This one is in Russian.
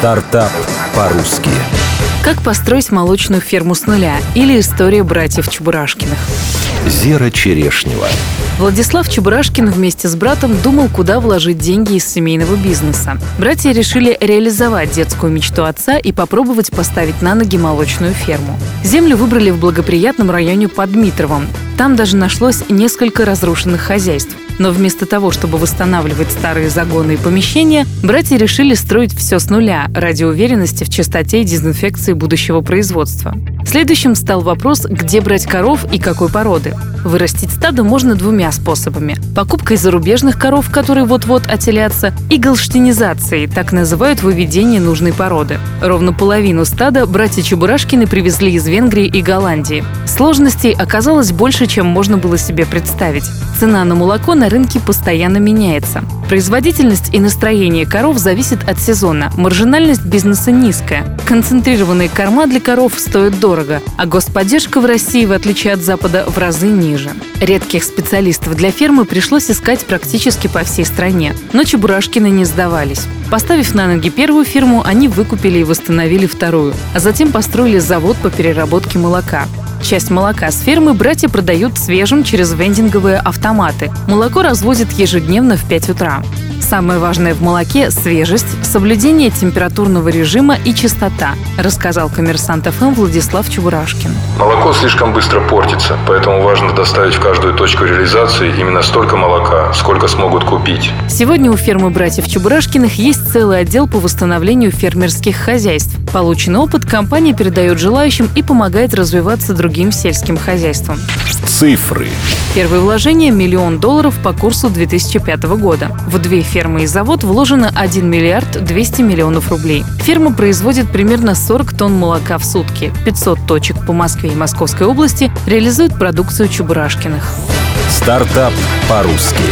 Стартап по-русски. Как построить молочную ферму с нуля или история братьев Чебурашкиных. Зера Черешнева. Владислав Чебурашкин вместе с братом думал, куда вложить деньги из семейного бизнеса. Братья решили реализовать детскую мечту отца и попробовать поставить на ноги молочную ферму. Землю выбрали в благоприятном районе под Дмитровом. Там даже нашлось несколько разрушенных хозяйств. Но вместо того, чтобы восстанавливать старые загоны и помещения, братья решили строить все с нуля ради уверенности в чистоте и дезинфекции будущего производства. Следующим стал вопрос, где брать коров и какой породы. Вырастить стадо можно двумя способами. Покупкой зарубежных коров, которые вот-вот отелятся, и галштинизацией, так называют выведение нужной породы. Ровно половину стада братья Чебурашкины привезли из Венгрии и Голландии. Сложностей оказалось больше, чем можно было себе представить. Цена на молоко на рынке постоянно меняется. Производительность и настроение коров зависит от сезона. Маржинальность бизнеса низкая. Концентрированные корма для коров стоят дорого, а господдержка в России, в отличие от Запада, в разы ниже. Редких специалистов для фермы пришлось искать практически по всей стране. Но Чебурашкины не сдавались. Поставив на ноги первую фирму, они выкупили и восстановили вторую, а затем построили завод по переработке молока. Часть молока с фермы братья продают свежим через вендинговые автоматы. Молоко развозят ежедневно в 5 утра. Самое важное в молоке – свежесть, соблюдение температурного режима и чистота, рассказал коммерсант ФМ Владислав Чебурашкин. Молоко слишком быстро портится, поэтому важно доставить в каждую точку реализации именно столько молока, сколько смогут купить. Сегодня у фермы братьев Чебурашкиных есть целый отдел по восстановлению фермерских хозяйств. Полученный опыт компания передает желающим и помогает развиваться другим сельским хозяйствам. Цифры. Первое вложение – миллион долларов по курсу 2005 года. В две фермы и завод вложено 1 миллиард 200 миллионов рублей. Ферма производит примерно 40 тонн молока в сутки. 500 точек по Москве и Московской области реализуют продукцию Чебурашкиных. Стартап по-русски.